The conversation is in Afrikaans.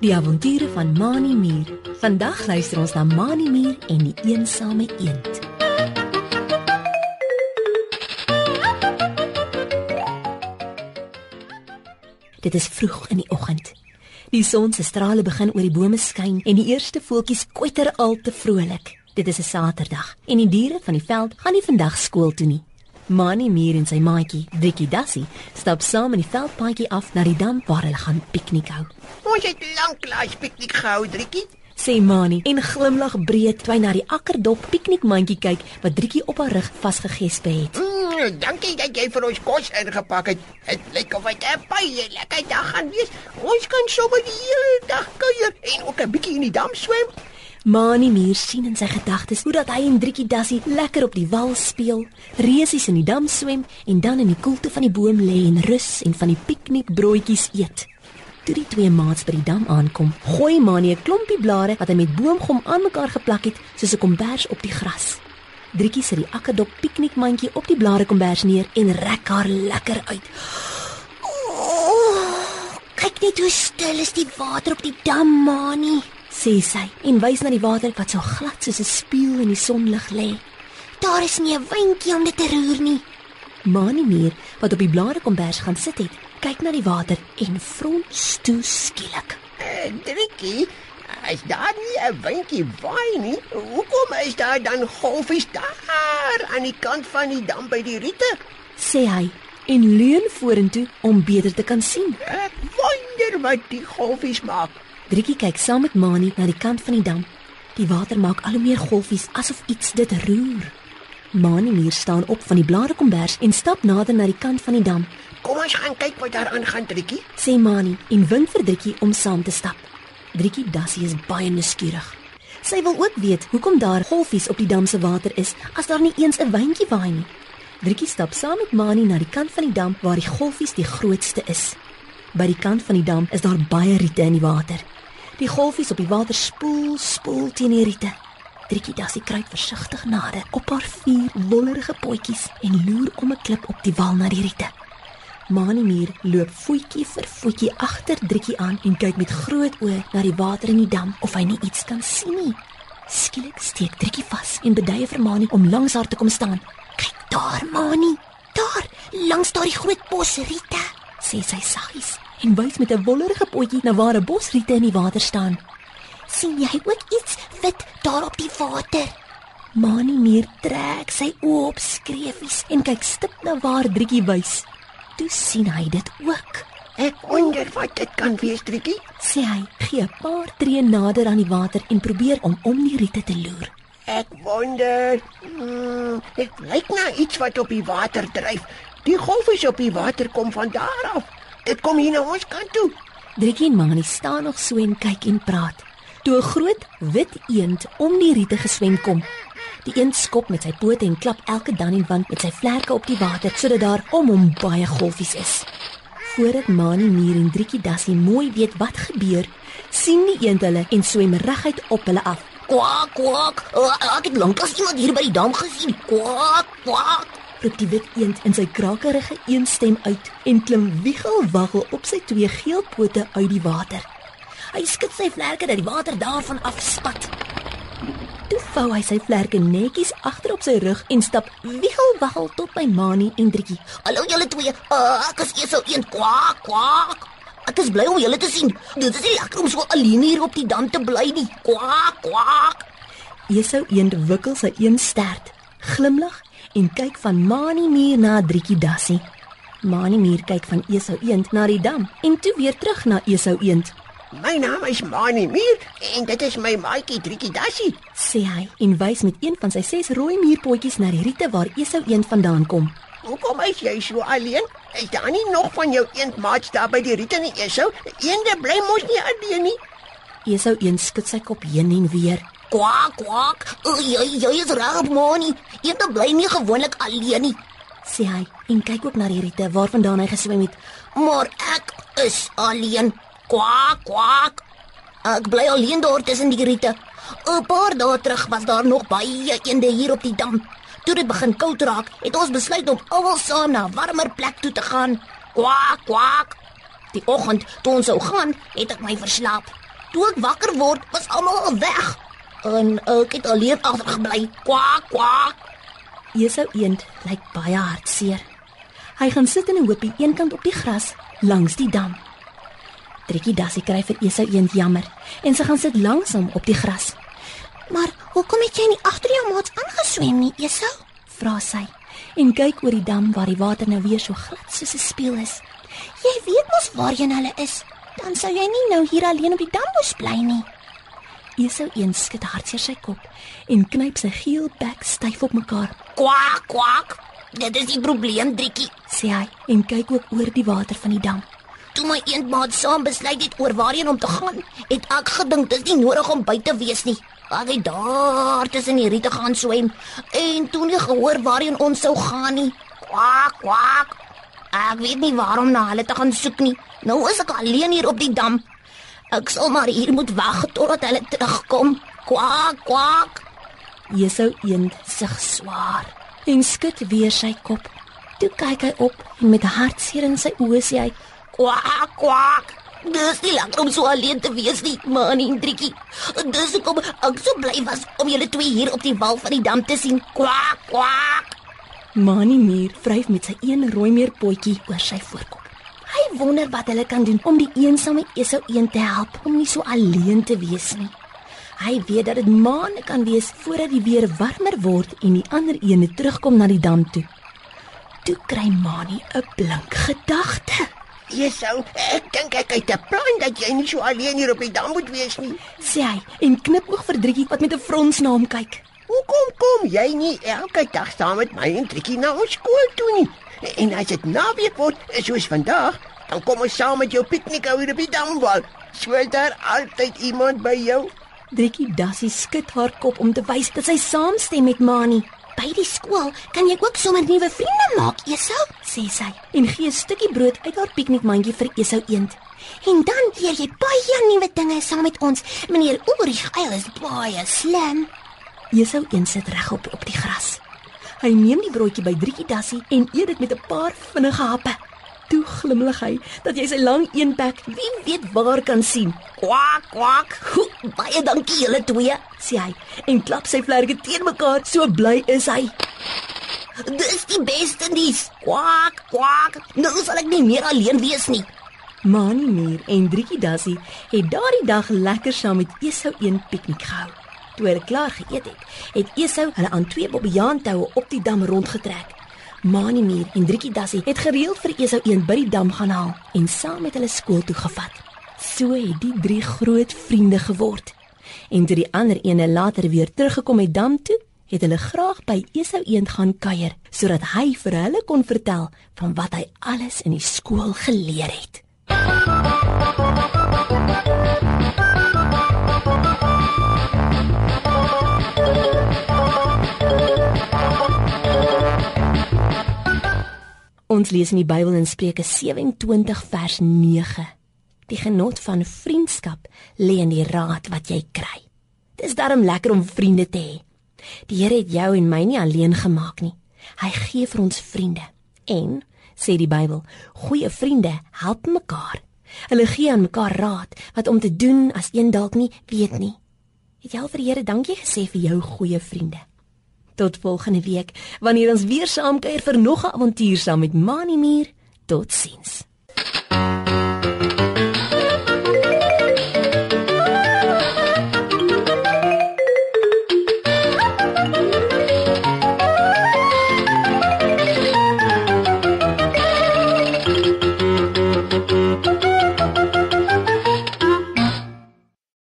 Die avonture van Mani Mier. Vandag luister ons na Mani Mier en die eensame eend. Dit is vroeg in die oggend. Die son se strale begin oor die bome skyn en die eerste voeltjies kwetter al te vrolik. Dit is 'n Saterdag en die diere van die veld gaan nie vandag skool toe nie. Mani Mier en sy maatjie, Dikkie Dassie, stap saam in die veldpaadjie af na die dam waar hulle gaan piknik hou. Ons het lanklaas piknik gehou, Driekie. Sê Mani en glimlag breed toe hy na die akkerdop piknikmandjie kyk wat Driekie op haar rug vasgegesp het. Mm, dankie dat jy vir ons kos ingepak het. Dit lyk of dit 'n baie lekker dag gaan wees. Ons kan sommer die hele dag kuier en ook 'n bietjie in die dam swem. Mani Mier sien in sy gedagtes hoe dat hy en Driekie Dassie lekker op die wal speel, reusies in die dam swem en dan in die koelte van die boom lê en rus en van die piknikbroodjies eet. Toe die twee maats by die dam aankom, gooi Mani 'n klompie blare wat hy met boomgom aan mekaar geplak het, soos 'n kombers op die gras. Driekie sit die akkerdop piknikmandjie op die blare kombers neer en rek haar lekker uit. Oh, kyk net hoe stil is die water op die dam, Mani. Sê sy en wys na die water wat so glad soos 'n spieël in die sonlig lê. Daar is nie 'n windjie om dit te roer nie. Mani Mier, wat op die blare kombers gaan sit het, kyk na die water en frons toe skielik. Uh, Driekie, is daar nie 'n windjie waai nie? Hoekom is daar dan golfies daar aan die kant van die dam by die riete? sê hy en leun vorentoe om beter te kan sien. Ek wonder wat die golfies maak. Driekie kyk saam met Mani na die kant van die dam. Die water maak al hoe meer golfies asof iets dit roer. Mani Mier staan op van die blare kombers en stap nader na die kant van die dam. Kom ons gaan kyk wat daar aangaan, Driekie. Sê Mani en wink vir Driekie om saam te stap. Driekie Dassie is baie nuuskierig. Sy wil ook weet hoekom daar golfies op die dam se water is as daar nie eens 'n wyntjie waai nie. Driekie stap saam met Mani na die kant van die dam waar die golfies die grootste is. By die kant van die dam is daar baie riete in die water. Die golfies op die water spoel, spoel teen die riete. Driekie Dassie kruip versigtig nader op haar vier wollerige potjies en loer om 'n klip op die wal na die riete. Mani Mier loop voetjie vir voetjie agter Driekie aan en kyk met groot oë na die water in die dam of hy nie iets kan sien nie. Skielik steek Driekie vas en beduie vir Mani om langs haar te kom staan. Kyk daar, Mani. Daar, langs daardie groot bos riete. Sê sy saggies en wys met 'n wollerige potjie na waar 'n bos riete in die water staan. sien jy ook iets wit daar op die water? Mani Mier trek sy oë op skreefies en kyk stip na waar Driekie wys. Toe sien hy dit ook. Ek wonder wat dit kan wees, Driekie. Sê hy, gee 'n paar tree nader aan die water en probeer om om die riete te loer. Ek wonder. Hmm, dit lyk na iets wat op die water dryf. Die golfies op die water kom van daar af. Dit kom hier na ons kant toe. Driekie en Mani staan nog so en kyk en praat. Toe 'n groot wit eend om die riete geswem kom. Die eend skop met sy pote en klap elke dan en wan met sy vlerke op die water sodat daar om hom baie golfies is. Voordat Mani Mier en Driekie Dassie mooi weet wat gebeur, sien die eend hulle en swem reguit op hulle af. Kwak, kwak. Uh, ek het lanklaas iemand hier by die dam gesien. Kwak, kwak. roep die wit eend in sy krakerige eenstem uit en klim wiegelwaggel op sy twee geel pote uit die water. Hy skud sy vlerke dat die water daarvan afspat. Toe vou hy sy vlerke netjies agter op sy rug en stap wiegelwaggel tot by Mani en Driekie. Hallo julle twee. Uh, ek is eers een kwak, kwak. Ek is bly om julle te sien. Dit is nie lekker om so alleen hier op die dam te bly nie. Kwak, kwak. Esau eend wikkel sy een stert, glimlag en kyk van Mani Mier na Driekie Dassie. Mani Mier kyk van Esau eend na die dam en toe weer terug na Esau eend. My naam is Mani Mier en dit is my maatjie Driekie Dassie. sê hy en wys met een van sy ses rooi muurpotjies na die riete waar Esau eend vandaan kom. Hoekom is jy so alleen? Is daar nie nog van jou eendmaats daar by die riete nie, Esau? Eende bly mos nie alleen nie. Esau eend skud sy kop heen en weer. Kwak, kwak. Uh, jy jy is reg, Moni. Eende bly nie gewoonlik alleen nie. sê hy en kyk ook na die riete waarvandaan hy geswem het. Maar ek is alleen. Kwak, kwak. Ek bly alleen daar tussen die riete. 'n Paar dae terug was daar nog baie eende hier op die dam. Toe dit begin koud raak, het ons besluit om almal saam na 'n warmer plek toe te gaan. Kwak kwak. Die oggend toe ons sou gaan, het ek my verslaap. Toe ek wakker word, was almal al weg. En ek het alleen agtergebly. Kwak kwak. Esau eend lyk baie hartseer. Hy gaan sit in 'n hoopie eenkant op die gras langs die dam. Trikkie Dassie kry vir Esau eend jammer en sy gaan sit langs hom op die gras. Maar hoekom het jy nie agter jou maats aangeswem nie, Esau? Vra sy en kyk oor die dam waar die water nou weer so glad soos 'n spieël is. Jy weet mos waarheen hulle is. Dan sou jy nie nou hier alleen op die dam moes bly nie. Esau eend skud hartseer sy kop en knyp sy geel bek styf op mekaar. Kwak kwak. Dit is die probleem, Driekie. sê hy en kyk ook oor die water van die dam. Toe my eendmaat saam besluit het oor waarheen om te gaan, het ek gedink dis nie nodig om by te wees nie. Ek het daar tussen die riete gaan swem en toe nie gehoor waarheen ons sou gaan nie. Kwak kwak. Ek weet nie waarom na hulle te gaan soek nie. Nou is ek alleen hier op die dam. Ek sal maar hier moet wag totdat hulle terugkom. Kwak kwak. Esau eend sug swaar en skud weer sy kop. Toe kyk hy op en met hartseer in sy oë sê hy: Kwak kwak. Dis nie lekker om so alleen te wees nie, man en Driekie. Dis hoekom ek so bly was om julle twee hier op die wal van die dam te sien. Kwak kwak. Manie Muur vryf met sy een rooi meerpotjie oor sy voorkop. Hy wonder wat hulle kan doen om die eensame Esau eend te help om nie so alleen te wees nie. Hy weet dat dit maande kan wees voordat die weer warmer word en die ander eene terugkom na die dam toe. Toe kry Manie 'n blink gedagte. Esau, ek dink ek het 'n plan dat jy nie so alleen hier op die dam moet wees nie. sê hy en knipoog vir Driekie wat met 'n frons na hom kyk. Hoekom kom jy nie elke dag saam met my en Trikkie na ons skool toe nie? En as dit naweek word, soos vandag, dan kom ons saam met jou piknik hou hier op die damwal. So is daar altyd iemand by jou. Driekie Dassie skud haar kop om te wys dat sy saamstem met Manie. By die skool kan jy ook sommer nuwe vriende maak, Esau. sê sy en gee 'n stukkie brood uit haar piknikmandjie vir Esau eend. En dan leer jy baie nuwe dinge saam met ons. Meneer Ulrich Eil is baie slim. Esau eend sit regop op die gras. Hy neem die broodjie by Driekie Dassie en eet dit met 'n paar vinnige happe. Toe glimlag hy dat jy sy lang eenbek wie weet waar kan sien. Kwak kwak. Ho, baie dankie julle twee. sê hy en klap sy vlerke teen mekaar, so bly is hy. Dis die beste nuus. Kwak kwak. Nou sal ek nie meer alleen wees nie. Manie Muur en Driekie Dassie het daardie dag lekker saam met Esau een piknik gehou. Toe hulle klaar geëet het, het Esau hulle aan twee bobbejaantoue op die dam rondgetrek. Manie Muur en Driekie Dassie het gereeld vir Esau een by die dam gaan haal en saam met hulle skool toe gevat. So het die drie groot vriende geword. En toe die ander ene later weer teruggekom het dam toe, het hulle graag by Esau eend gaan kuier sodat hy vir hulle kon vertel van wat hy alles in die skool geleer het. Ons lees in die Bybel in Spreuke 27 vers 9. Die genot van vriendskap lê in die raad wat jy kry. Dis darm lekker om vriende te hê. Die Here het jou en my nie alleen gemaak nie. Hy gee vir ons vriende. En sê die Bybel, goeie vriende help mekaar. Hulle gee aan mekaar raad wat om te doen as een dalk nie weet nie. Het jy al vir die Here dankie gesê vir jou goeie vriende? Tot volgende week wanneer ons weer saam kuier vir nog 'n avontuur saam met Mani Muur. Totsiens.